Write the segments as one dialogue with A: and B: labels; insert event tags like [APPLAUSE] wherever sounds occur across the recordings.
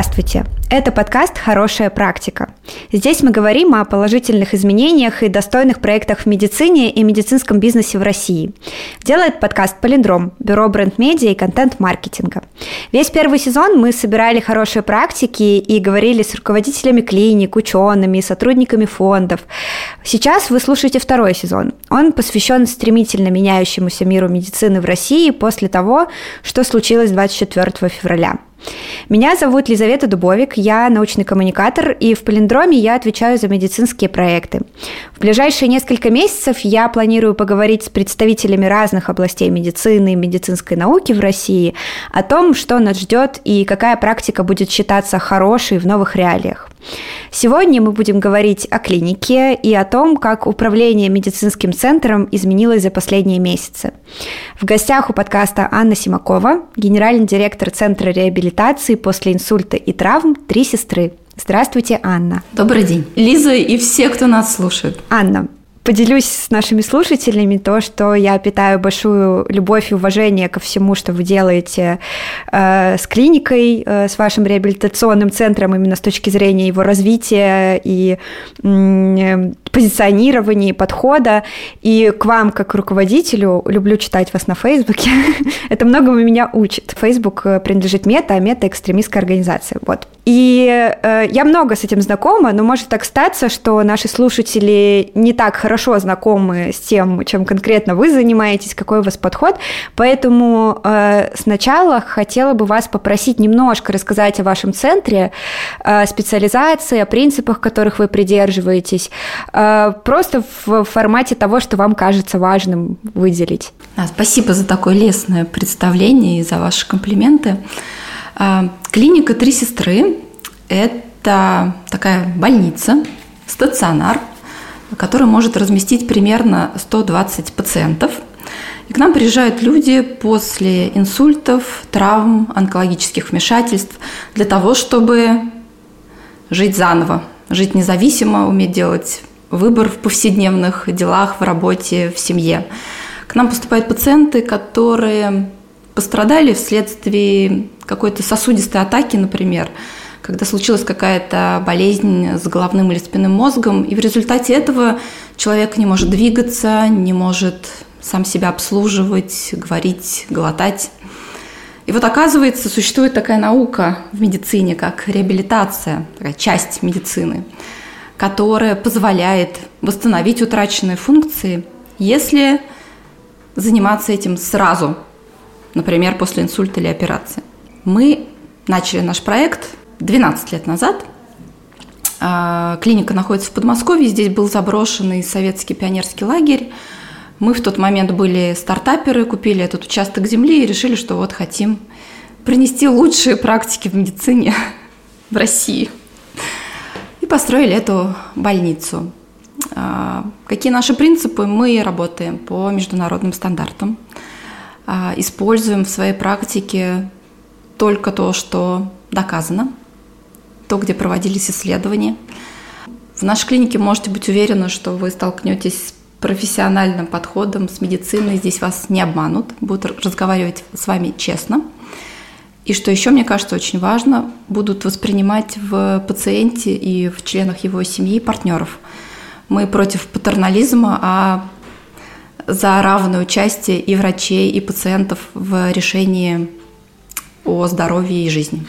A: Здравствуйте! Это подкаст «Хорошая практика». Здесь мы говорим о положительных изменениях и достойных проектах в медицине и медицинском бизнесе в России. Делает подкаст «Полиндром» – бюро бренд-медиа и контент-маркетинга. Весь первый сезон мы собирали хорошие практики и говорили с руководителями клиник, учеными, сотрудниками фондов. Сейчас вы слушаете второй сезон. Он посвящен стремительно меняющемуся миру медицины в России после того, что случилось 24 февраля. Меня зовут Лизавета Дубовик, я научный коммуникатор, и в Полиндроме я отвечаю за медицинские проекты. В ближайшие несколько месяцев я планирую поговорить с представителями разных областей медицины и медицинской науки в России о том, что нас ждет и какая практика будет считаться хорошей в новых реалиях. Сегодня мы будем говорить о клинике и о том, как управление медицинским центром изменилось за последние месяцы. В гостях у подкаста Анна Симакова, генеральный директор Центра реабилитации после инсульта и травм «Три сестры». Здравствуйте, Анна.
B: Добрый день. Лиза и все, кто нас слушает.
A: Анна, поделюсь с нашими слушателями то, что я питаю большую любовь и уважение ко всему, что вы делаете э, с клиникой, э, с вашим реабилитационным центром именно с точки зрения его развития и э, позиционирования, подхода. И к вам, как руководителю, люблю читать вас на Фейсбуке. [LAUGHS] Это многому меня учит. Фейсбук э, принадлежит мета, а мета – экстремистская организация. Вот. И э, я много с этим знакома, но может так статься, что наши слушатели не так хорошо знакомы с тем, чем конкретно вы занимаетесь, какой у вас подход. Поэтому э, сначала хотела бы вас попросить немножко рассказать о вашем центре, э, специализации, о принципах, которых вы придерживаетесь, э, просто в формате того, что вам кажется важным выделить.
B: А, спасибо за такое лестное представление и за ваши комплименты. А, клиника «Три сестры» – это такая больница, стационар, который может разместить примерно 120 пациентов. И к нам приезжают люди после инсультов, травм, онкологических вмешательств для того, чтобы жить заново, жить независимо, уметь делать выбор в повседневных делах, в работе, в семье. К нам поступают пациенты, которые пострадали вследствие какой-то сосудистой атаки, например, когда случилась какая-то болезнь с головным или спинным мозгом, и в результате этого человек не может двигаться, не может сам себя обслуживать, говорить, глотать. И вот оказывается, существует такая наука в медицине, как реабилитация, такая часть медицины, которая позволяет восстановить утраченные функции, если заниматься этим сразу, например, после инсульта или операции. Мы начали наш проект 12 лет назад. А, клиника находится в Подмосковье, здесь был заброшенный советский пионерский лагерь. Мы в тот момент были стартаперы, купили этот участок земли и решили, что вот хотим принести лучшие практики в медицине [LAUGHS] в России. И построили эту больницу. А, какие наши принципы? Мы работаем по международным стандартам, а, используем в своей практике только то, что доказано, то, где проводились исследования. В нашей клинике можете быть уверены, что вы столкнетесь с профессиональным подходом, с медициной. Здесь вас не обманут, будут разговаривать с вами честно. И что еще, мне кажется, очень важно, будут воспринимать в пациенте и в членах его семьи партнеров. Мы против патернализма, а за равное участие и врачей, и пациентов в решении о здоровье и жизни.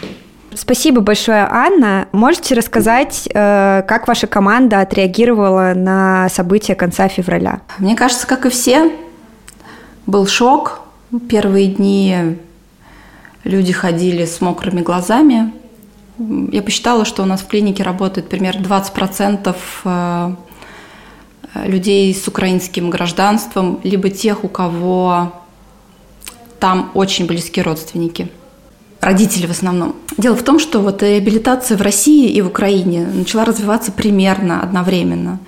A: Спасибо большое, Анна. Можете рассказать, э, как ваша команда отреагировала на события конца февраля?
B: Мне кажется, как и все, был шок. Первые дни люди ходили с мокрыми глазами. Я посчитала, что у нас в клинике работает примерно 20% э, людей с украинским гражданством, либо тех, у кого там очень близкие родственники – родители в основном. Дело в том, что вот реабилитация в России и в Украине начала развиваться примерно одновременно.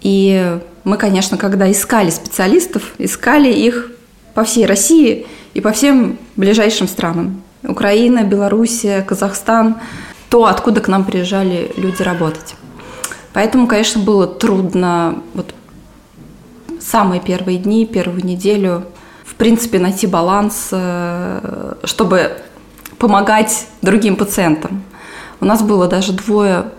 B: И мы, конечно, когда искали специалистов, искали их по всей России и по всем ближайшим странам. Украина, Белоруссия, Казахстан, то, откуда к нам приезжали люди работать. Поэтому, конечно, было трудно вот самые первые дни, первую неделю, в принципе, найти баланс, э, чтобы помогать другим пациентам. У нас было даже двое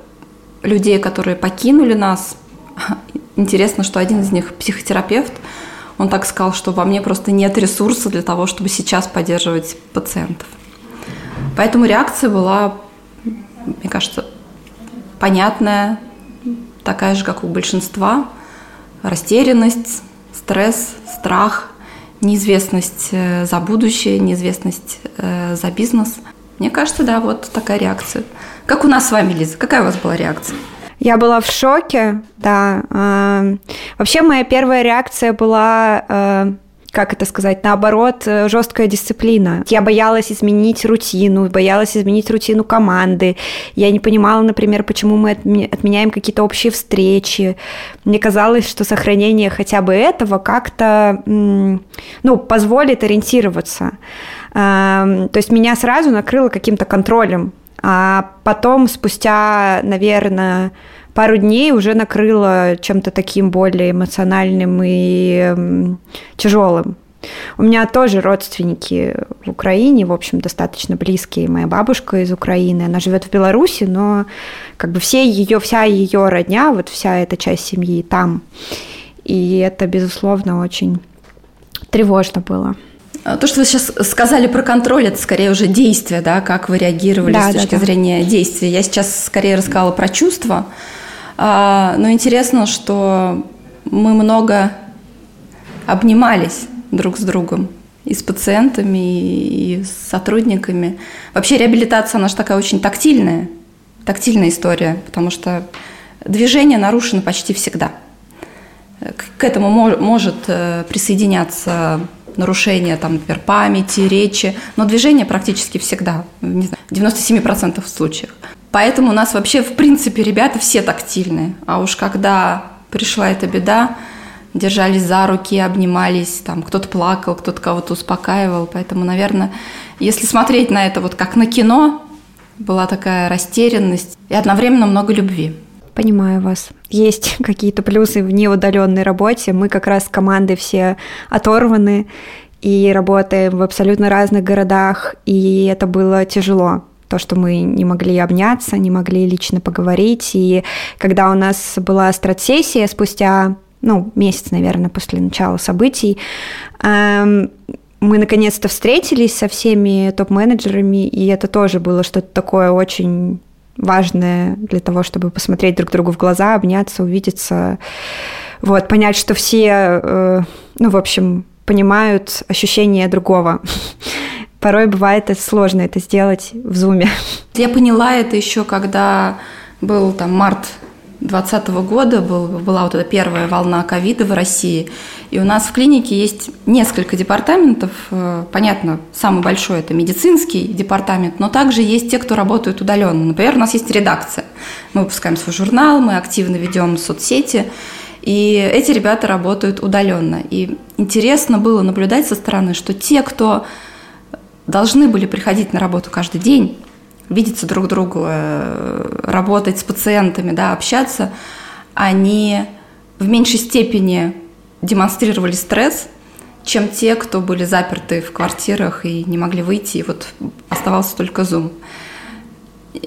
B: людей, которые покинули нас. [LAUGHS] Интересно, что один из них психотерапевт. Он так сказал, что во мне просто нет ресурса для того, чтобы сейчас поддерживать пациентов. Поэтому реакция была, мне кажется, понятная, такая же, как у большинства. Растерянность, стресс, страх, неизвестность э, за будущее, неизвестность э, за бизнес. Мне кажется, да, вот такая реакция. Как у нас с вами, Лиза? Какая у вас была реакция?
A: Я была в шоке, да. Эм, вообще моя первая реакция была э, как это сказать, наоборот, э, жесткая дисциплина. Я боялась изменить рутину, боялась изменить рутину команды. Я не понимала, например, почему мы отменяем какие-то общие встречи. Мне казалось, что сохранение хотя бы этого как-то ну, позволит ориентироваться. Эм, то есть меня сразу накрыло каким-то контролем. А потом, спустя, наверное, пару дней уже накрыло чем-то таким более эмоциональным и тяжелым. У меня тоже родственники в Украине, в общем, достаточно близкие. Моя бабушка из Украины, она живет в Беларуси, но как бы все ее, вся ее родня, вот вся эта часть семьи там. И это, безусловно, очень тревожно было.
B: А то, что вы сейчас сказали про контроль, это скорее уже действие, да, как вы реагировали да, с точки да, да. зрения действия. Я сейчас скорее рассказала про чувства. А, но интересно, что мы много обнимались друг с другом и с пациентами, и с сотрудниками. Вообще реабилитация, она же такая очень тактильная, тактильная история, потому что движение нарушено почти всегда. К этому может э, присоединяться нарушение, там, например, памяти, речи, но движение практически всегда, не знаю, в 97% случаев. Поэтому у нас вообще, в принципе, ребята все тактильные. А уж когда пришла эта беда, держались за руки, обнимались, там кто-то плакал, кто-то кого-то успокаивал. Поэтому, наверное, если смотреть на это вот как на кино, была такая растерянность и одновременно много любви.
A: Понимаю вас. Есть [LAUGHS] какие-то плюсы в неудаленной работе. Мы как раз с командой все оторваны и работаем в абсолютно разных городах, и это было тяжело то, что мы не могли обняться, не могли лично поговорить. И когда у нас была стратсессия спустя, ну, месяц, наверное, после начала событий, эм, мы наконец-то встретились со всеми топ-менеджерами, и это тоже было что-то такое очень важное для того, чтобы посмотреть друг другу в глаза, обняться, увидеться, вот, понять, что все, э, ну, в общем, понимают ощущение другого [LAUGHS] порой бывает это сложно это сделать в зуме.
B: Я поняла это еще, когда был там март 2020 года, был, была вот эта первая волна ковида в России, и у нас в клинике есть несколько департаментов. Э, понятно, самый большой – это медицинский департамент, но также есть те, кто работают удаленно. Например, у нас есть редакция. Мы выпускаем свой журнал, мы активно ведем соцсети, и эти ребята работают удаленно. И интересно было наблюдать со стороны, что те, кто должны были приходить на работу каждый день, видеться друг другу, э, работать с пациентами, да, общаться, они в меньшей степени демонстрировали стресс, чем те, кто были заперты в квартирах и не могли выйти, и вот оставался только Zoom.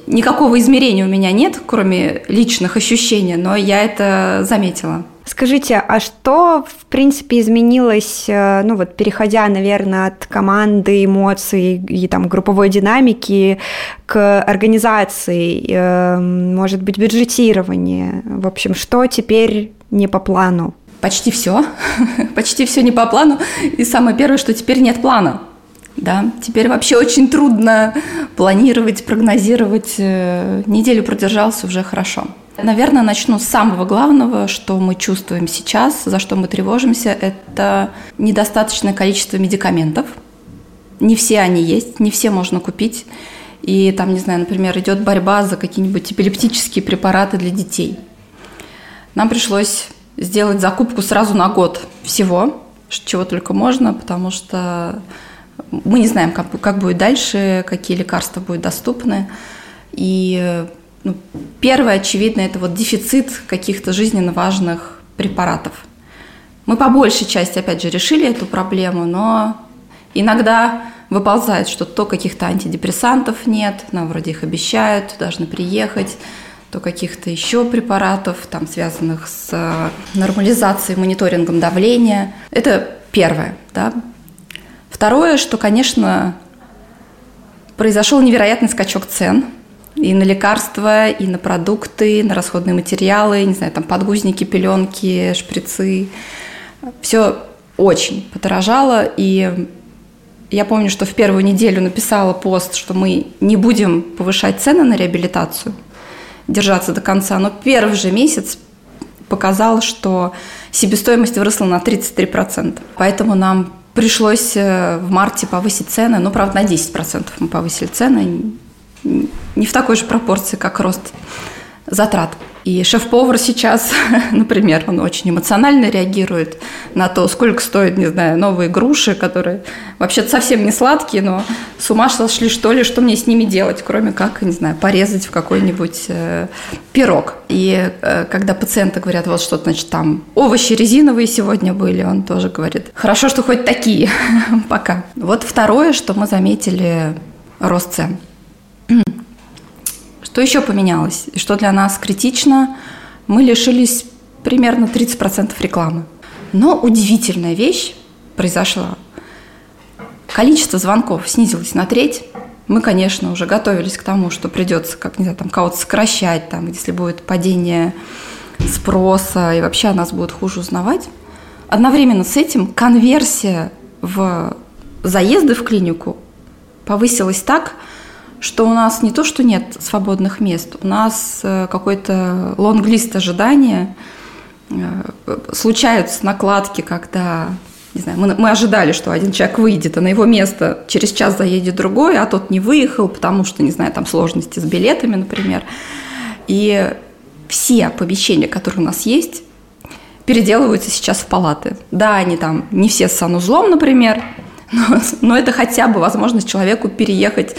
B: Никакого измерения у меня нет, кроме личных ощущений, но я это заметила.
A: Скажите, а что, в принципе, изменилось, э, ну вот, переходя, наверное, от команды, эмоций и там групповой динамики к организации, э, может быть, бюджетирование? В общем, что теперь не по плану?
B: Почти все. [LAUGHS] Почти все не по плану. И самое первое, что теперь нет плана. Да, теперь вообще очень трудно планировать, прогнозировать. Э, неделю продержался уже хорошо. Наверное, начну с самого главного, что мы чувствуем сейчас, за что мы тревожимся, это недостаточное количество медикаментов. Не все они есть, не все можно купить. И там, не знаю, например, идет борьба за какие-нибудь эпилептические препараты для детей. Нам пришлось сделать закупку сразу на год всего, чего только можно, потому что мы не знаем, как, будет дальше, какие лекарства будут доступны. И ну, первое, очевидно, это вот дефицит каких-то жизненно важных препаратов. Мы по большей части, опять же, решили эту проблему, но иногда выползает, что то каких-то антидепрессантов нет, нам вроде их обещают, должны приехать, то каких-то еще препаратов, там, связанных с э, нормализацией, мониторингом давления. Это первое. Да? Второе, что, конечно, произошел невероятный скачок цен и на лекарства, и на продукты, на расходные материалы, не знаю, там подгузники, пеленки, шприцы. Все очень подорожало, и я помню, что в первую неделю написала пост, что мы не будем повышать цены на реабилитацию – держаться до конца, но первый же месяц показал, что себестоимость выросла на 33%. Поэтому нам пришлось э, в марте повысить цены, ну, правда, на 10% мы повысили цены, не в такой же пропорции, как рост затрат. И шеф-повар сейчас, [LAUGHS] например, он очень эмоционально реагирует на то, сколько стоят, не знаю, новые груши, которые вообще совсем не сладкие, но с ума сошли, что ли, что мне с ними делать, кроме как, не знаю, порезать в какой-нибудь э, пирог. И э, когда пациенты говорят, вот что значит там овощи резиновые сегодня были, он тоже говорит, хорошо, что хоть такие [LAUGHS] пока. Вот второе, что мы заметили, рост цен. Что еще поменялось? Что для нас критично? Мы лишились примерно 30% рекламы. Но удивительная вещь произошла. Количество звонков снизилось на треть. Мы, конечно, уже готовились к тому, что придется, как не знаю, там кого-то сокращать, там, если будет падение спроса, и вообще нас будут хуже узнавать. Одновременно с этим конверсия в заезды в клинику повысилась так, что у нас не то, что нет свободных мест, у нас э, какой-то лонглист ожидания, э, случаются накладки, когда не знаю, мы, мы ожидали, что один человек выйдет, а на его место через час заедет другой, а тот не выехал, потому что, не знаю, там сложности с билетами, например. И все помещения, которые у нас есть, переделываются сейчас в палаты. Да, они там не все с санузлом, например, [LAUGHS] но, но это хотя бы возможность человеку переехать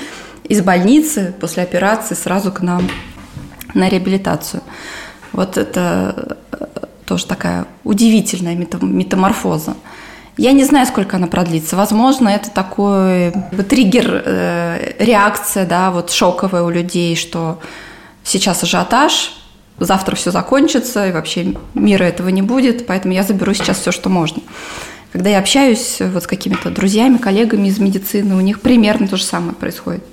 B: из больницы после операции сразу к нам на реабилитацию. Вот это э, тоже такая удивительная метаморфоза. Я не знаю, сколько она продлится. Возможно, это такой триггер, э, реакция, да, вот шоковая у людей, что сейчас ажиотаж, завтра все закончится, и вообще мира этого не будет, поэтому я заберу сейчас все, что можно. Когда я общаюсь вот с какими-то друзьями, коллегами из медицины, у них примерно то же самое происходит.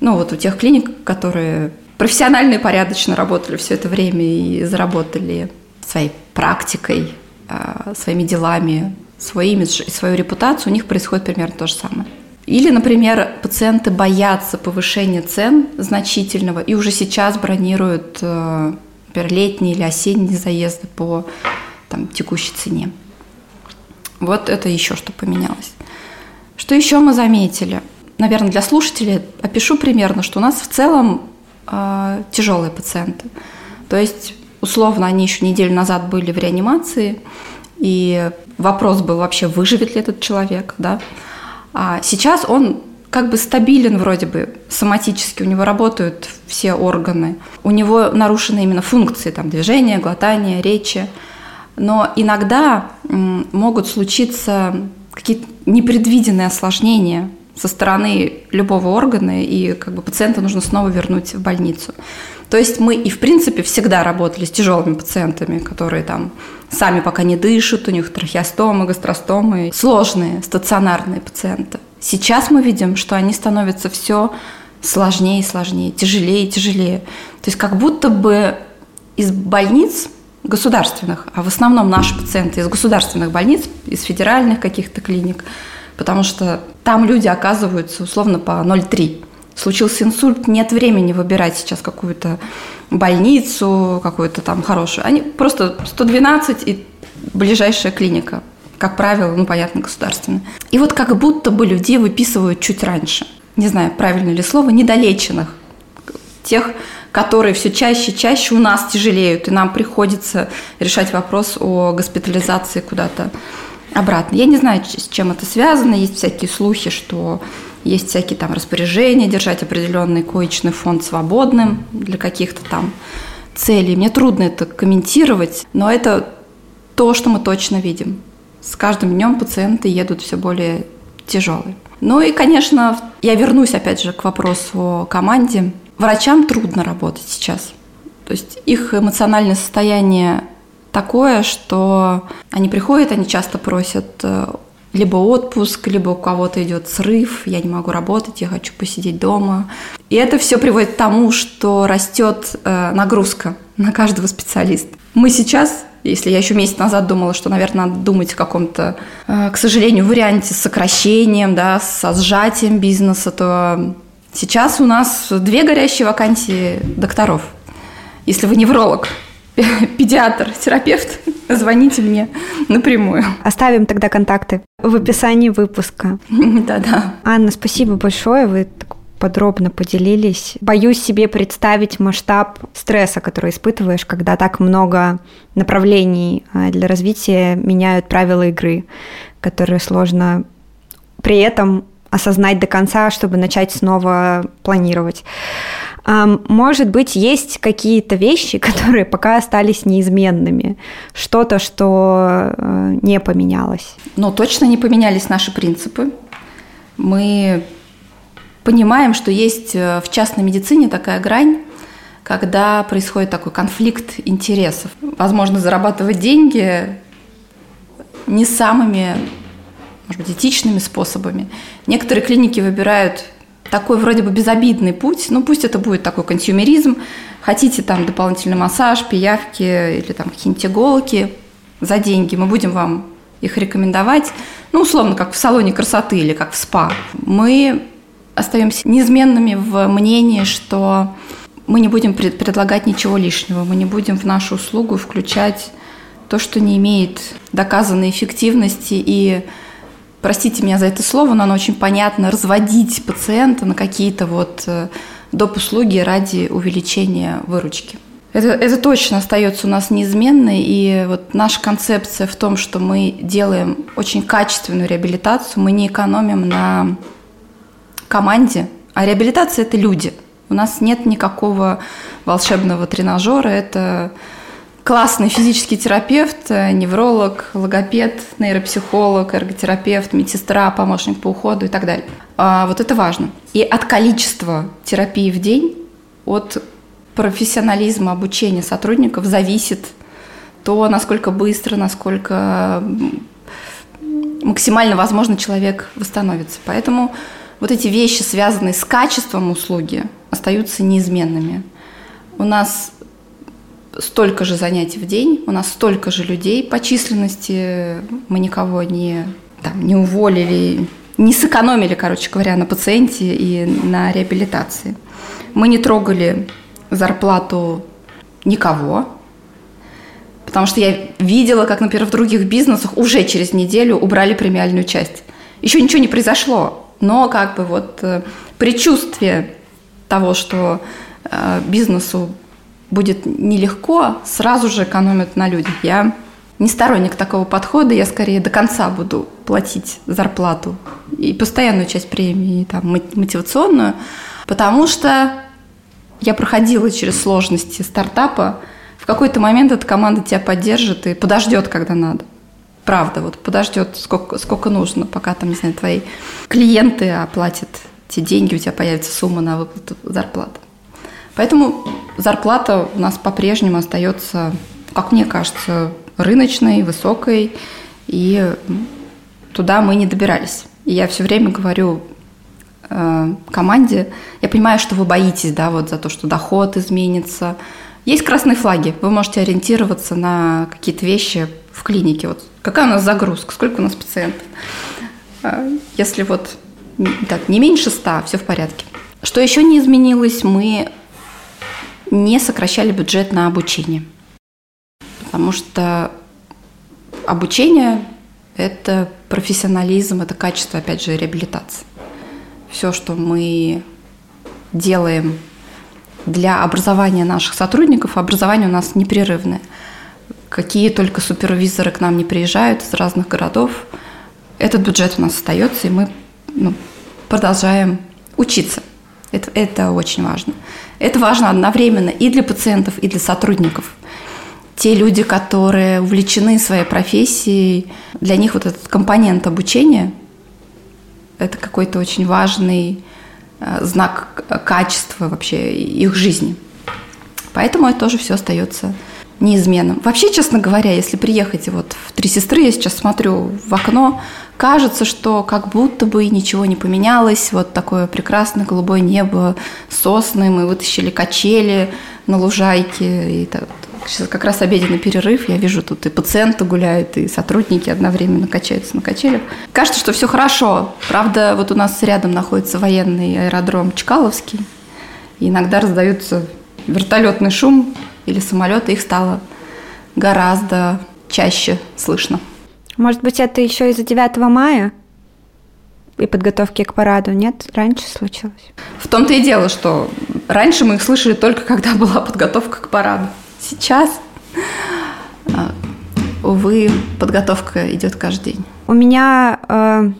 B: Ну, вот у тех клиник, которые профессионально и порядочно работали все это время и заработали своей практикой, а, своими делами, свой имидж и свою репутацию, у них происходит примерно то же самое. Или, например, пациенты боятся повышения цен значительного и уже сейчас бронируют, э, например, летние или осенние заезды по там, текущей цене. Вот это еще что поменялось. Что еще мы заметили? Наверное, для слушателей опишу примерно, что у нас в целом э, тяжелые пациенты. То есть, условно, они еще неделю назад были в реанимации, и вопрос был вообще, выживет ли этот человек, да. А сейчас он как бы стабилен вроде бы соматически, у него работают все органы, у него нарушены именно функции, там, движения, глотания, речи, но иногда могут случиться какие-то непредвиденные осложнения со стороны любого органа, и как бы пациента нужно снова вернуть в больницу. То есть мы и в принципе всегда работали с тяжелыми пациентами, которые там сами пока не дышат, у них трахеостомы, гастростомы, сложные стационарные пациенты. Сейчас мы видим, что они становятся все сложнее и сложнее, тяжелее и тяжелее. То есть как будто бы из больниц государственных, а в основном наши пациенты из государственных больниц, из федеральных каких-то клиник, потому что там люди оказываются условно по 0,3. Случился инсульт, нет времени выбирать сейчас какую-то больницу, какую-то там хорошую. Они просто 112 и ближайшая клиника. Как правило, ну, понятно, государственная. И вот как будто бы людей выписывают чуть раньше. Не знаю, правильно ли слово, недолеченных. Тех, которые все чаще и чаще у нас тяжелеют, и нам приходится решать вопрос о госпитализации куда-то обратно. Я не знаю, с чем это связано. Есть всякие слухи, что есть всякие там распоряжения держать определенный коечный фонд свободным для каких-то там целей. Мне трудно это комментировать, но это то, что мы точно видим. С каждым днем пациенты едут все более тяжелые. Ну и, конечно, я вернусь опять же к вопросу о команде. Врачам трудно работать сейчас. То есть их эмоциональное состояние такое, что они приходят, они часто просят э, либо отпуск, либо у кого-то идет срыв, я не могу работать, я хочу посидеть дома. И это все приводит к тому, что растет э, нагрузка на каждого специалиста. Мы сейчас если я еще месяц назад думала, что, наверное, надо думать о каком-то, э, к сожалению, варианте с сокращением, да, со сжатием бизнеса, то сейчас у нас две горящие вакансии докторов. Если вы невролог, [LAUGHS] педиатр, терапевт, [LAUGHS] звоните мне напрямую.
A: Оставим тогда контакты в описании выпуска. [LAUGHS]
B: Да-да.
A: Анна, спасибо большое. Вы подробно поделились. Боюсь себе представить масштаб стресса, который испытываешь, когда так много направлений а, для развития меняют правила игры, которые сложно при этом осознать до конца, чтобы начать снова планировать. Может быть, есть какие-то вещи, [LAUGHS] которые пока остались неизменными, что-то, что э, не поменялось.
B: Ну, точно не поменялись наши принципы. Мы понимаем, что есть э, в частной медицине такая грань, когда происходит такой конфликт интересов. Возможно, зарабатывать деньги не самыми, может быть, этичными способами. Некоторые клиники выбирают такой вроде бы безобидный путь, ну пусть это будет такой консюмеризм, хотите там дополнительный массаж, пиявки или там какие-нибудь иголки за деньги, мы будем вам их рекомендовать, ну условно как в салоне красоты или как в спа. Мы остаемся неизменными в мнении, что мы не будем предлагать ничего лишнего, мы не будем в нашу услугу включать то, что не имеет доказанной эффективности и простите меня за это слово, но оно очень понятно, разводить пациента на какие-то вот э, доп. услуги ради увеличения выручки. Это, это точно остается у нас неизменной, и вот наша концепция в том, что мы делаем очень качественную реабилитацию, мы не экономим на команде, а реабилитация – это люди. У нас нет никакого волшебного тренажера, это классный физический терапевт, невролог, логопед, нейропсихолог, эрготерапевт, медсестра, помощник по уходу и так далее. А вот это важно. И от количества терапии в день, от профессионализма обучения сотрудников зависит то, насколько быстро, насколько максимально возможно человек восстановится. Поэтому вот эти вещи, связанные с качеством услуги, остаются неизменными. У нас столько же занятий в день, у нас столько же людей по численности, мы никого не, там, не уволили, не сэкономили, короче говоря, на пациенте и на реабилитации. Мы не трогали зарплату никого, потому что я видела, как, например, в других бизнесах уже через неделю убрали премиальную часть. Еще ничего не произошло, но как бы вот э, предчувствие того, что э, бизнесу будет нелегко, сразу же экономят на людях. Я не сторонник такого подхода, я скорее до конца буду платить зарплату и постоянную часть премии, там, мотивационную, потому что я проходила через сложности стартапа, в какой-то момент эта команда тебя поддержит и подождет, когда надо. Правда, вот подождет сколько, сколько нужно, пока там, не знаю, твои клиенты оплатят те деньги, у тебя появится сумма на выплату зарплаты. Поэтому зарплата у нас по-прежнему остается, как мне кажется, рыночной, высокой, и туда мы не добирались. И я все время говорю э, команде, я понимаю, что вы боитесь, да, вот за то, что доход изменится. Есть красные флаги, вы можете ориентироваться на какие-то вещи в клинике. Вот какая у нас загрузка, сколько у нас пациентов. Э, если вот так, не меньше ста, все в порядке. Что еще не изменилось, мы не сокращали бюджет на обучение. Потому что обучение – это профессионализм, это качество, опять же, реабилитации. Все, что мы делаем для образования наших сотрудников, образование у нас непрерывное. Какие только супервизоры к нам не приезжают из разных городов, этот бюджет у нас остается, и мы ну, продолжаем учиться. Это, это очень важно. Это важно одновременно и для пациентов, и для сотрудников. Те люди, которые увлечены своей профессией, для них вот этот компонент обучения – это какой-то очень важный э, знак качества вообще их жизни. Поэтому это тоже все остается неизменным. Вообще, честно говоря, если приехать вот в Три сестры, я сейчас смотрю в окно, кажется, что как будто бы ничего не поменялось. Вот такое прекрасное голубое небо, сосны, мы вытащили качели на лужайке. И так, сейчас как раз обеденный перерыв, я вижу, тут и пациенты гуляют, и сотрудники одновременно качаются на качелях. Кажется, что все хорошо. Правда, вот у нас рядом находится военный аэродром Чкаловский. И иногда раздаются вертолетный шум или самолеты, их стало гораздо чаще слышно.
A: Может быть, это еще из-за 9 мая? и подготовки к параду, нет? Раньше случилось?
B: В том-то и дело, что раньше мы их слышали только когда была подготовка к параду. Сейчас, а, увы, подготовка идет каждый день.
A: У меня э,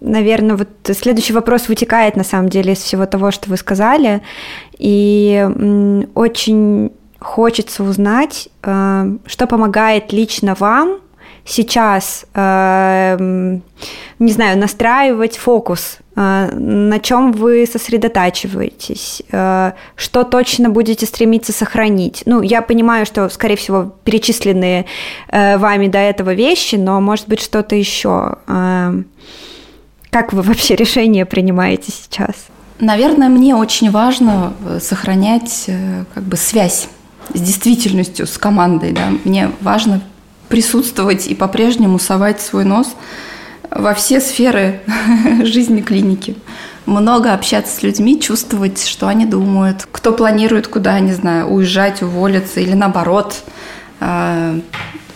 A: наверное, вот следующий вопрос вытекает на самом деле из всего того, что вы сказали. И очень хочется узнать, э, что помогает лично вам сейчас, э, не знаю, настраивать фокус, э, на чем вы сосредотачиваетесь, что точно будете стремиться сохранить. Ну, я понимаю, что, скорее всего, перечисленные вами до этого вещи, но, может быть, что-то еще. Как вы вообще решения принимаете сейчас?
B: Наверное, мне очень важно э, сохранять э, как бы связь с действительностью, с командой. Да? Мне важно присутствовать и по-прежнему совать свой нос во все сферы [LAUGHS] жизни клиники. Много общаться с людьми, чувствовать, что они думают, кто планирует куда, не знаю, уезжать, уволиться или наоборот э,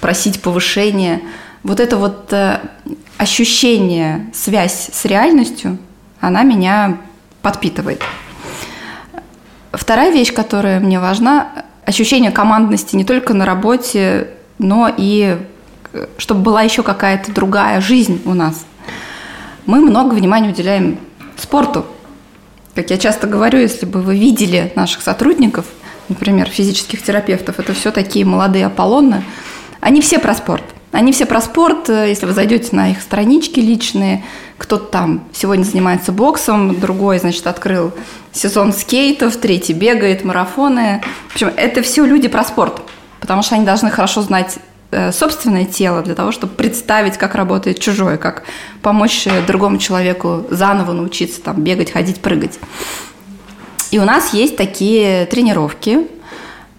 B: просить повышения. Вот это вот ощущение, связь с реальностью, она меня подпитывает. Вторая вещь, которая мне важна, ощущение командности не только на работе, но и чтобы была еще какая-то другая жизнь у нас. Мы много внимания уделяем спорту. Как я часто говорю, если бы вы видели наших сотрудников, например, физических терапевтов, это все такие молодые Аполлоны, они все про спорт. Они все про спорт. Если вы зайдете на их странички личные, кто-то там сегодня занимается боксом, другой, значит, открыл сезон скейтов, третий бегает, марафоны. В общем, это все люди про спорт, потому что они должны хорошо знать э, собственное тело для того, чтобы представить, как работает чужое, как помочь другому человеку заново научиться там бегать, ходить, прыгать. И у нас есть такие тренировки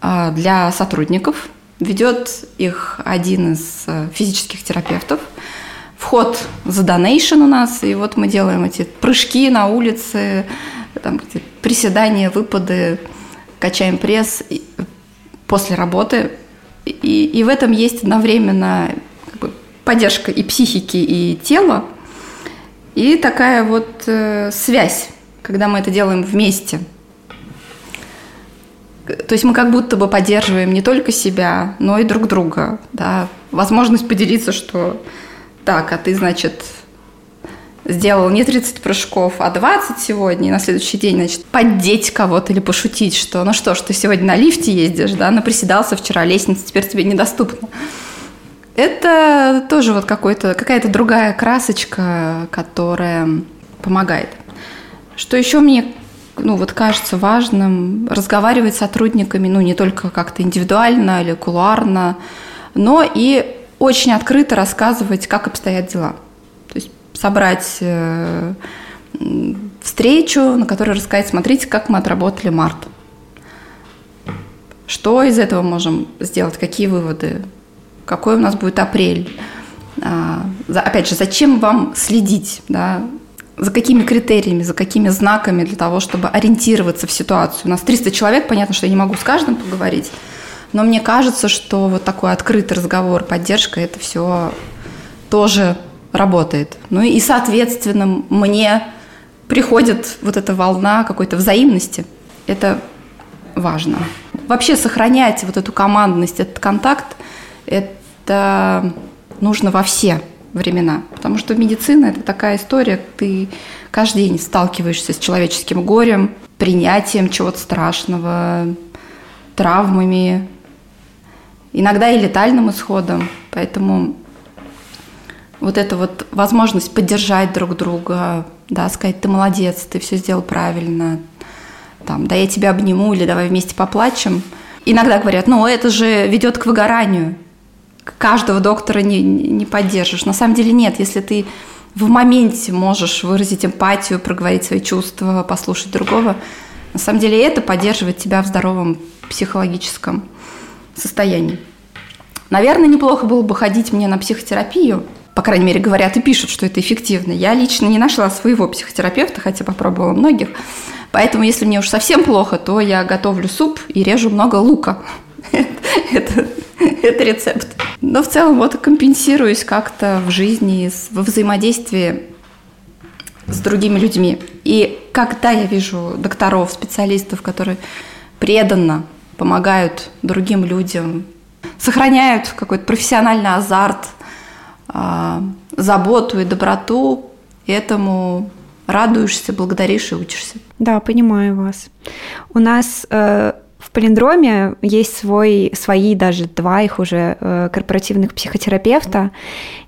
B: э, для сотрудников, Ведет их один из э, физических терапевтов. Вход за донейшн у нас, и вот мы делаем эти прыжки на улице, там, приседания, выпады, качаем пресс после работы. И, и в этом есть одновременно как бы, поддержка и психики, и тела, и такая вот э, связь, когда мы это делаем вместе – то есть мы как будто бы поддерживаем не только себя, но и друг друга. Да? Возможность поделиться, что так, а ты, значит, сделал не 30 прыжков, а 20 сегодня, и на следующий день, значит, поддеть кого-то или пошутить, что ну что ж, ты сегодня на лифте ездишь, да, наприседался вчера, лестница теперь тебе недоступна. Это тоже вот какой-то, какая-то другая красочка, которая помогает. Что еще мне ну, вот кажется важным разговаривать с сотрудниками, ну, не только как-то индивидуально или кулуарно, но и очень открыто рассказывать, как обстоят дела. То есть собрать э, встречу, на которой рассказать, смотрите, как мы отработали март. Что из этого можем сделать, какие выводы, какой у нас будет апрель. А, опять же, зачем вам следить, да, за какими критериями, за какими знаками для того, чтобы ориентироваться в ситуацию. У нас 300 человек, понятно, что я не могу с каждым поговорить, но мне кажется, что вот такой открытый разговор, поддержка, это все тоже работает. Ну и, соответственно, мне приходит вот эта волна какой-то взаимности. Это важно. Вообще сохранять вот эту командность, этот контакт, это нужно во все времена. Потому что медицина – это такая история, ты каждый день сталкиваешься с человеческим горем, принятием чего-то страшного, травмами, иногда и летальным исходом. Поэтому Вот эта вот возможность поддержать друг друга, да, сказать, ты молодец, ты все сделал правильно, там, да я тебя обниму или давай вместе поплачем. Иногда говорят, ну это же ведет к выгоранию. Каждого доктора не, не поддержишь. На самом деле нет, если ты в моменте можешь выразить эмпатию, проговорить свои чувства, послушать другого, на самом деле это поддерживает тебя в здоровом психологическом состоянии. Наверное, неплохо было бы ходить мне на психотерапию. По крайней мере, говорят и пишут, что это эффективно. Я лично не нашла своего психотерапевта, хотя попробовала многих. Поэтому, если мне уж совсем плохо, то я готовлю суп и режу много лука. [LAUGHS] Это, рецепт. Но в целом вот компенсируюсь как-то в жизни, во взаимодействии с другими людьми. И когда я вижу докторов, специалистов, которые преданно помогают другим людям, сохраняют какой-то профессиональный азарт, а, заботу и доброту, этому радуешься, благодаришь и учишься.
A: Да, понимаю вас. У нас э, в Полиндроме есть свой, свои даже два их уже э, корпоративных психотерапевта,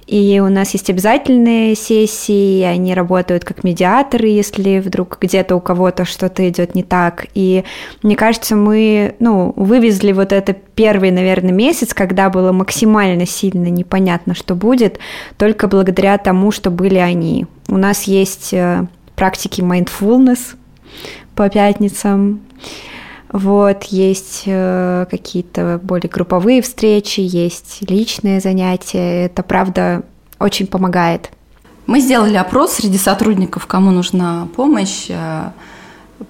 A: и у нас есть обязательные сессии, они работают как медиаторы, если вдруг где-то у кого-то что-то идет не так. И мне кажется, мы ну, вывезли вот это первый, наверное, месяц, когда было максимально сильно непонятно, что будет, только благодаря тому, что были они. У нас есть э, практики mindfulness по пятницам, вот, есть э, какие-то более групповые встречи, есть личные занятия. Это, правда, очень помогает.
B: Мы сделали опрос среди сотрудников, кому нужна помощь. Э,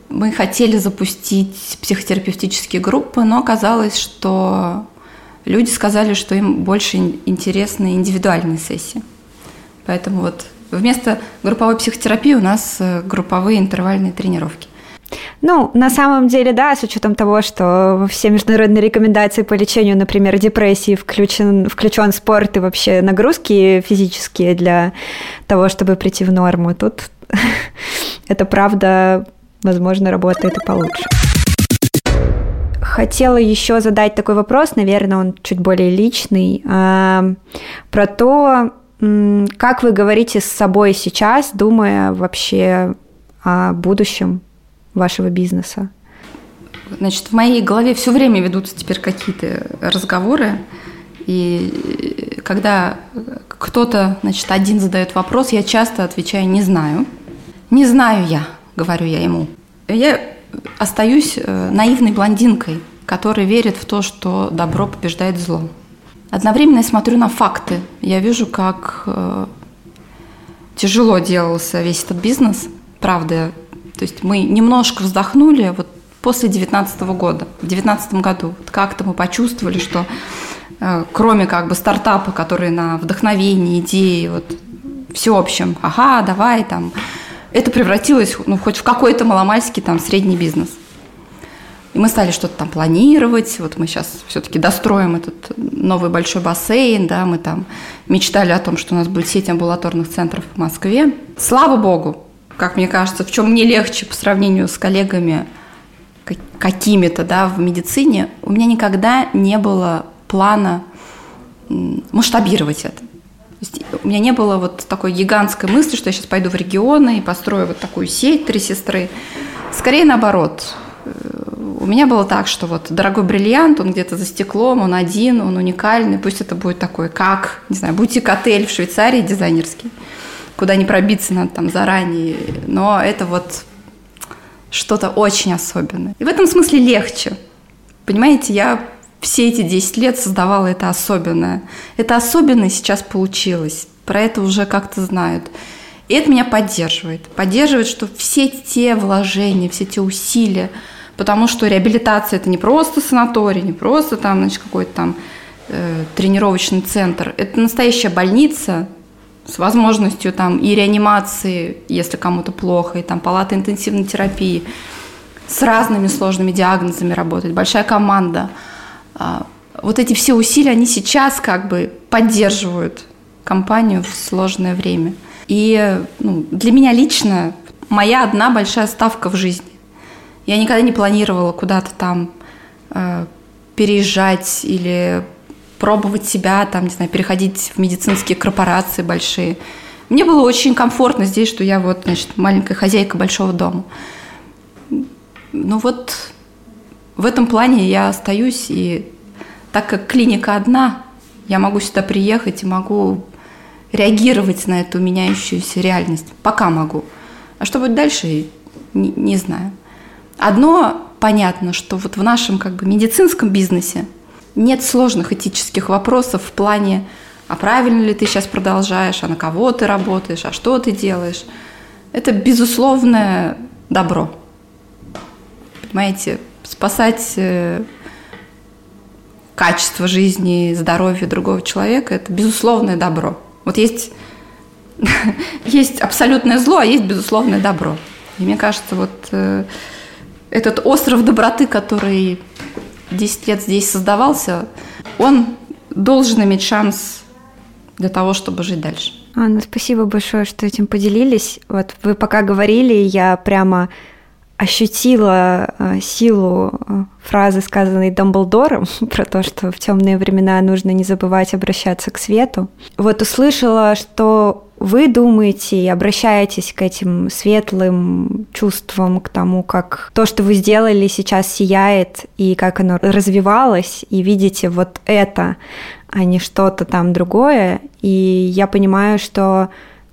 B: мы хотели запустить психотерапевтические группы, но оказалось, что люди сказали, что им больше интересны индивидуальные сессии. Поэтому вот вместо групповой психотерапии у нас э, групповые интервальные тренировки.
A: Ну, на самом деле, да, с учетом того, что все международные рекомендации по лечению, например, депрессии включен, включен спорт и вообще нагрузки физические для того, чтобы прийти в норму, тут [LAUGHS] это правда, возможно, работает и получше. Хотела еще задать такой вопрос, наверное, он чуть более личный, а, про то, как вы говорите с собой сейчас, думая вообще о будущем вашего бизнеса?
B: Значит, в моей голове все время ведутся теперь какие-то разговоры, и когда кто-то, значит, один задает вопрос, я часто отвечаю «не знаю». «Не знаю я», говорю я ему. Я остаюсь э, наивной блондинкой, которая верит в то, что добро побеждает зло. Одновременно я смотрю на факты. Я вижу, как э, тяжело делался весь этот бизнес. Правда, то есть мы немножко вздохнули вот после 2019 года, в 2019 году. Как-то мы почувствовали, что э, кроме как бы стартапа, которые на вдохновении, идеи, вот всеобщем, ага, давай там, это превратилось, ну, хоть в какой-то маломальский там средний бизнес. И мы стали что-то там планировать. Вот мы сейчас все-таки достроим этот новый большой бассейн, да, мы там мечтали о том, что у нас будет сеть амбулаторных центров в Москве. Слава богу, как мне кажется, в чем мне легче по сравнению с коллегами какими-то, да, в медицине, у меня никогда не было плана масштабировать это. То есть у меня не было вот такой гигантской мысли, что я сейчас пойду в регионы и построю вот такую сеть «Три сестры». Скорее наоборот. У меня было так, что вот дорогой бриллиант, он где-то за стеклом, он один, он уникальный, пусть это будет такой, как, не знаю, бутик-отель в Швейцарии дизайнерский куда не пробиться надо там заранее. Но это вот что-то очень особенное. И в этом смысле легче. Понимаете, я все эти 10 лет создавала это особенное. Это особенное сейчас получилось. Про это уже как-то знают. И это меня поддерживает. Поддерживает, что все те вложения, все те усилия, потому что реабилитация это не просто санаторий, не просто там, значит, какой-то там э, тренировочный центр. Это настоящая больница, с возможностью там и реанимации, если кому-то плохо, и там палаты интенсивной терапии, с разными сложными диагнозами работать, большая команда. А, вот эти все усилия, они сейчас как бы поддерживают компанию в сложное время. И ну, для меня лично моя одна большая ставка в жизни. Я никогда не планировала куда-то там э, переезжать или пробовать себя, там, не знаю, переходить в медицинские корпорации большие. Мне было очень комфортно здесь, что я вот, значит, маленькая хозяйка большого дома. Ну вот в этом плане я остаюсь, и так как клиника одна, я могу сюда приехать и могу реагировать на эту меняющуюся реальность. Пока могу. А что будет дальше, не, не знаю. Одно понятно, что вот в нашем как бы медицинском бизнесе нет сложных этических вопросов в плане, а правильно ли ты сейчас продолжаешь, а на кого ты работаешь, а что ты делаешь. Это безусловное добро. Понимаете, спасать э, качество жизни, здоровье другого человека – это безусловное добро. Вот есть, [LAUGHS] есть абсолютное зло, а есть безусловное добро. И мне кажется, вот э, этот остров доброты, который 10 лет здесь создавался, он должен иметь шанс для того, чтобы жить дальше.
A: Анна, спасибо большое, что этим поделились. Вот вы пока говорили, я прямо ощутила э, силу э, фразы, сказанной Дамблдором, [LAUGHS] про то, что в темные времена нужно не забывать обращаться к свету. Вот услышала, что вы думаете и обращаетесь к этим светлым чувствам, к тому, как то, что вы сделали, сейчас сияет, и как оно развивалось, и видите вот это, а не что-то там другое. И я понимаю, что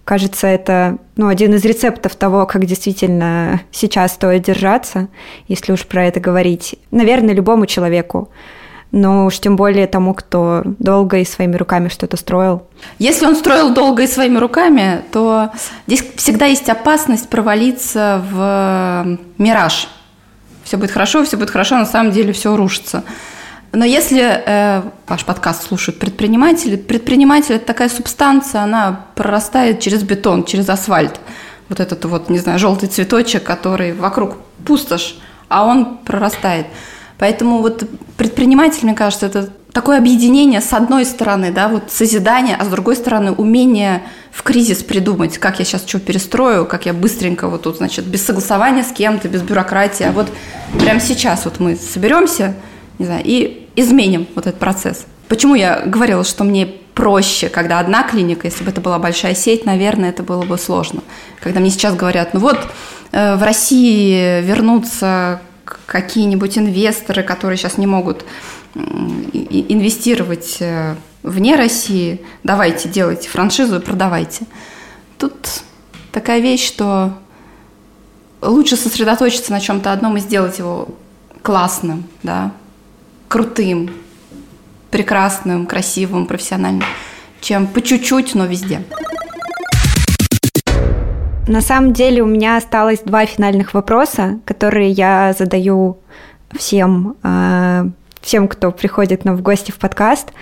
A: Кажется, это ну, один из рецептов того, как действительно сейчас стоит держаться, если уж про это говорить. Наверное, любому человеку но уж тем более тому, кто долго и своими руками что-то строил.
B: Если он строил долго и своими руками, то здесь всегда есть опасность провалиться в мираж. Все будет хорошо, все будет хорошо, на самом деле все рушится. Но если э, ваш подкаст слушают предприниматели, предприниматель – это такая субстанция, она прорастает через бетон, через асфальт. Вот этот вот, не знаю, желтый цветочек, который вокруг пустошь, а он прорастает. Поэтому вот предприниматель, мне кажется, это такое объединение с одной стороны, да, вот созидание, а с другой стороны умение в кризис придумать, как я сейчас что перестрою, как я быстренько вот тут, значит, без согласования с кем-то, без бюрократии, а вот прямо сейчас вот мы соберемся, не знаю, и изменим вот этот процесс. Почему я говорила, что мне проще, когда одна клиника, если бы это была большая сеть, наверное, это было бы сложно. Когда мне сейчас говорят, ну вот э, в России вернутся какие-нибудь инвесторы, которые сейчас не могут инвестировать э, вне России, давайте делайте франшизу и продавайте. Тут такая вещь, что лучше сосредоточиться на чем-то одном и сделать его классным, да, крутым, прекрасным, красивым, профессиональным, чем по чуть-чуть, но везде.
A: На самом деле у меня осталось два финальных вопроса, которые я задаю всем, э, всем, кто приходит нам в гости в подкаст.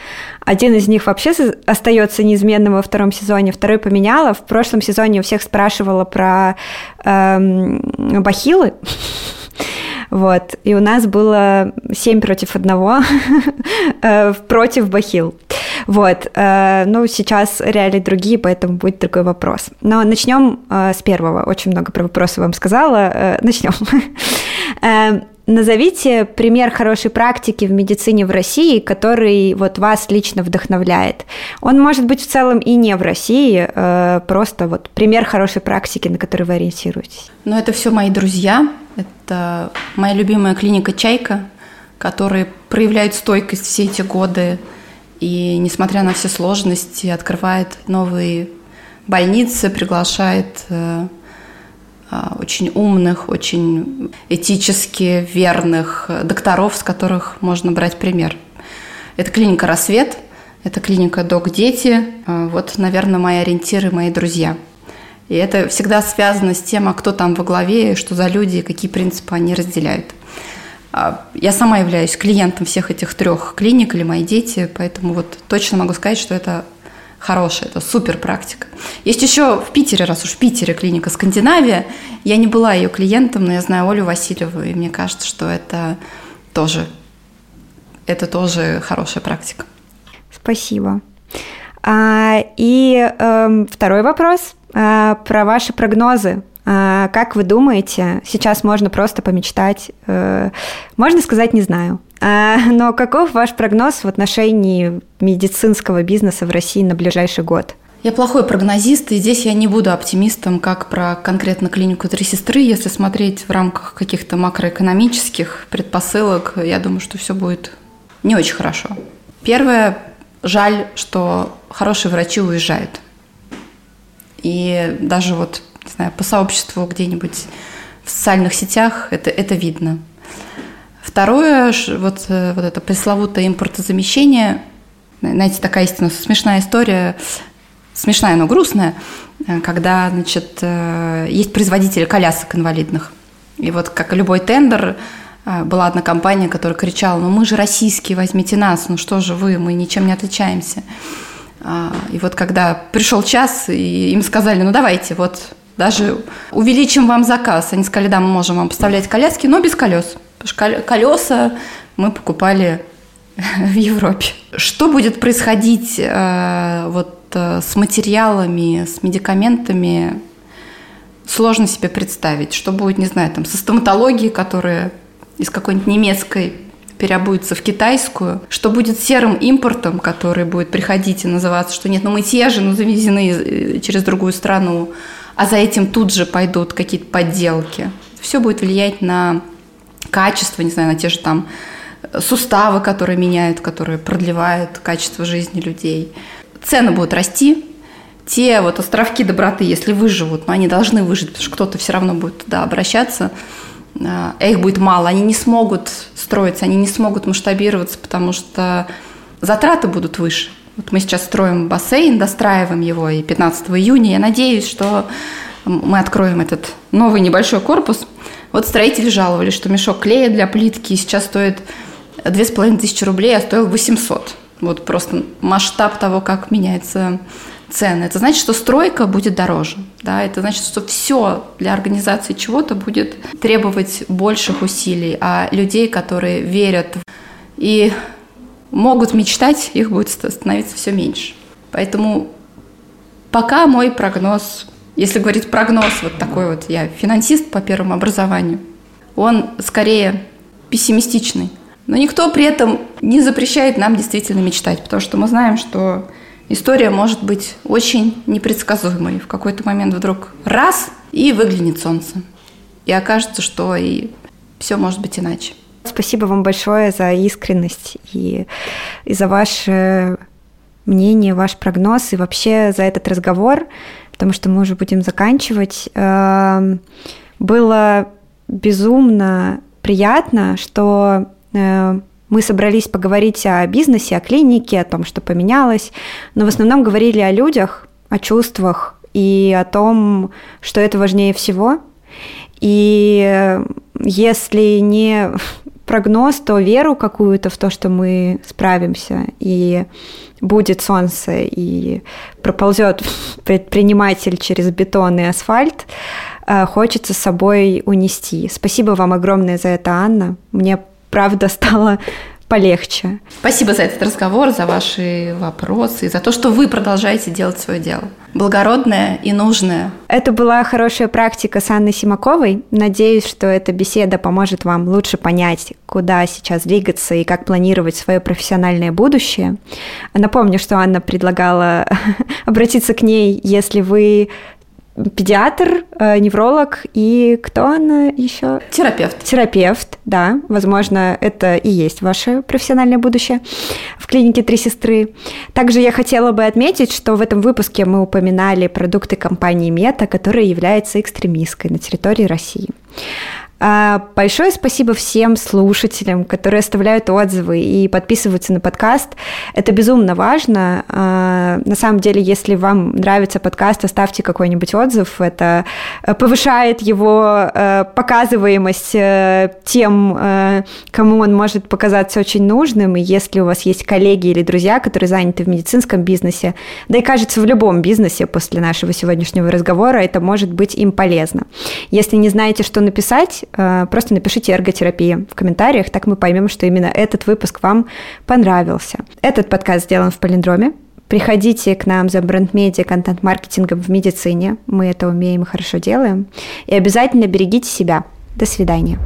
A: Один из них вообще остается неизменным во втором сезоне, второй поменяла. В прошлом сезоне у всех спрашивала про э, бахилы. [LAUGHS] Вот. И у нас было 7 против 1 [LAUGHS] э, против Бахил. Вот. Э, ну, сейчас реалии другие, поэтому будет другой вопрос. Но начнем э, с первого. Очень много про вопросы вам сказала. Начнем. [LAUGHS] Назовите пример хорошей практики в медицине в России, который вот вас лично вдохновляет. Он может быть в целом и не в России, просто вот пример хорошей практики, на который вы ориентируетесь.
B: Ну, это все мои друзья, это моя любимая клиника «Чайка», которые проявляют стойкость все эти годы и, несмотря на все сложности, открывает новые больницы, приглашает э, очень умных, очень этически верных докторов, с которых можно брать пример. Это клиника «Рассвет», это клиника «Док Дети». Э, вот, наверное, мои ориентиры, мои друзья – и это всегда связано с тем, а кто там во главе, что за люди, какие принципы они разделяют. А, я сама являюсь клиентом всех этих трех клиник или мои дети, поэтому вот точно могу сказать, что это хорошая, это супер практика. Есть еще в Питере, раз уж в Питере клиника Скандинавия, я не была ее клиентом, но я знаю Олю Васильеву, и мне кажется, что это тоже, это тоже хорошая практика.
A: Спасибо. А, и э, второй вопрос а, про ваши прогнозы. А, как вы думаете, сейчас можно просто помечтать? Э, можно сказать, не знаю. А, но каков ваш прогноз в отношении медицинского бизнеса в России на ближайший год?
B: Я плохой прогнозист, и здесь я не буду оптимистом, как про конкретно клинику «Три сестры». Если смотреть в рамках каких-то макроэкономических предпосылок, я думаю, что все будет не очень хорошо. Первое, жаль, что хорошие врачи уезжают. И даже вот, не знаю, по сообществу где-нибудь в социальных сетях это, это видно. Второе, вот, э, вот это пресловутое импортозамещение, знаете, такая истинно смешная история смешная, но грустная, э, когда, значит, э, есть производители колясок инвалидных. И вот как любой тендер, была одна компания, которая кричала, ну мы же российские, возьмите нас, ну что же вы, мы ничем не отличаемся. А, и вот когда пришел час, и им сказали, ну давайте, вот даже увеличим вам заказ. Они сказали, да, мы можем вам поставлять коляски, но без колес. Потому что колеса мы покупали [LAUGHS] в Европе. Что будет происходить вот Э, с материалами, с медикаментами сложно себе представить. Что будет, не знаю, там, со стоматологией, которая из какой-нибудь немецкой переобуется в китайскую, что будет серым импортом, который будет приходить и называться, что нет, ну мы те же, но завезены э, через другую страну, а за этим тут же пойдут какие-то подделки. Все будет влиять на качество, не знаю, на те же там суставы, которые меняют, которые продлевают качество жизни людей. Цены будут расти, те вот островки доброты, если выживут, но они должны выжить, потому что кто-то все равно будет туда обращаться, их будет мало, они не смогут строиться, они не смогут масштабироваться, потому что затраты будут выше. Вот мы сейчас строим бассейн, достраиваем его, и 15 июня я надеюсь, что мы откроем этот новый небольшой корпус. Вот строители жаловались, что мешок клея для плитки сейчас стоит 2500 рублей, а стоил 800. Вот просто масштаб того, как меняется цены. Это значит, что стройка будет дороже. Да? Это значит, что все для организации чего-то будет требовать больших усилий, а людей, которые верят и могут мечтать, их будет становиться все меньше. Поэтому пока мой прогноз, если говорить прогноз, вот такой вот, я финансист по первому образованию, он скорее пессимистичный. Но никто при этом не запрещает нам действительно мечтать, потому что мы знаем, что история может быть очень непредсказуемой. В какой-то момент вдруг раз и выглянет солнце. И окажется, что и все может быть иначе.
A: Спасибо вам большое за искренность и, и за ваше мнение, ваш прогноз и вообще за этот разговор, потому что мы уже будем заканчивать. Эм, было безумно приятно, что Э, мы собрались поговорить о бизнесе, о клинике, о том, что поменялось, но в основном говорили о людях, о чувствах и о том, что это важнее всего. И если не прогноз, то веру какую-то в то, что мы справимся, и будет солнце, и проползет предприниматель через бетон и асфальт, э, хочется с собой унести. Спасибо вам огромное за это, Анна. Мне правда стало полегче.
B: Спасибо за этот разговор, за ваши вопросы, за то, что вы продолжаете делать свое дело. Благородное и нужное.
A: Это была хорошая практика с Анной Симаковой. Надеюсь, что эта беседа поможет вам лучше понять, куда сейчас двигаться и как планировать свое профессиональное будущее. Напомню, что Анна предлагала [LAUGHS] обратиться к ней, если вы педиатр, э, невролог и кто она еще?
B: Терапевт.
A: Терапевт, да. Возможно, это и есть ваше профессиональное будущее в клинике «Три сестры». Также я хотела бы отметить, что в этом выпуске мы упоминали продукты компании «Мета», которая является экстремистской на территории России. А, большое спасибо всем слушателям, которые оставляют отзывы и подписываются на подкаст. Это безумно важно. А, на самом деле, если вам нравится подкаст, оставьте какой-нибудь отзыв. Это э, повышает его э, показываемость э, тем, кому он может показаться очень нужным. И если у вас есть коллеги или друзья, которые заняты в медицинском бизнесе, да и кажется, в любом бизнесе после нашего сегодняшнего разговора, это может быть им полезно. Если не знаете, что написать, Э, просто напишите эрготерапия в комментариях, так мы поймем, что именно этот выпуск вам понравился. Этот подкаст сделан в Полиндроме. Приходите к нам за бренд-медиа, контент-маркетингом в медицине. Мы это умеем и хорошо делаем. И обязательно берегите себя. До свидания.